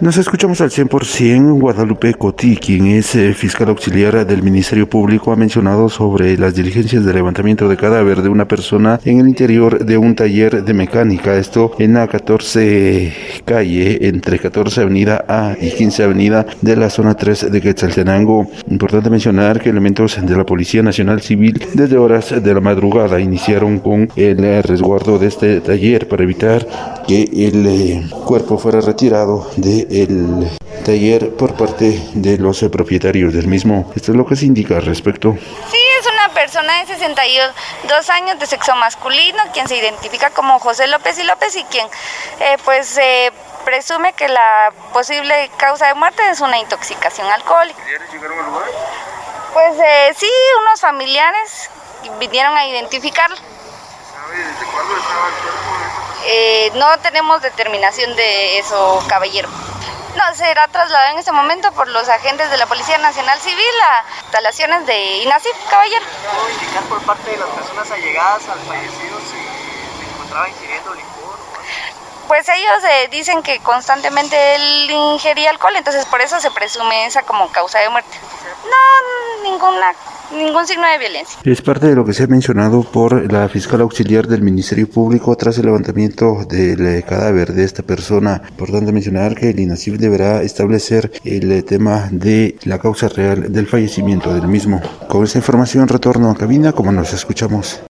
Nos escuchamos al 100%. Guadalupe Coti, quien es eh, fiscal auxiliar del Ministerio Público, ha mencionado sobre las diligencias de levantamiento de cadáver de una persona en el interior de un taller de mecánica. Esto en la 14 calle, entre 14 Avenida A y 15 Avenida de la zona 3 de Quetzaltenango. Importante mencionar que elementos de la Policía Nacional Civil desde horas de la madrugada iniciaron con el eh, resguardo de este taller para evitar que el eh, cuerpo fuera retirado de el taller por parte de los propietarios del mismo. Esto es lo que se indica al respecto. Sí, es una persona de 62 años de sexo masculino, quien se identifica como José López y López y quien eh, pues eh, presume que la posible causa de muerte es una intoxicación alcohólica. llegaron al lugar? Pues eh, sí, unos familiares vinieron a identificarlo. ¿Sabe desde cuándo estaba el cuerpo? Eh, no tenemos determinación de eso, caballero. No, será trasladado en este momento por los agentes de la Policía Nacional Civil a instalaciones de INACIF, caballero. ¿Puedo indicar por parte de las personas allegadas al fallecido si se encontraba ingiriendo licor? Pues ellos eh, dicen que constantemente él ingería alcohol, entonces por eso se presume esa como causa de muerte. No, ninguna ningún signo de violencia. Es parte de lo que se ha mencionado por la fiscal auxiliar del Ministerio Público tras el levantamiento del eh, cadáver de esta persona. Importante mencionar que el INACIF deberá establecer el eh, tema de la causa real del fallecimiento del mismo. Con esta información retorno a cabina como nos escuchamos.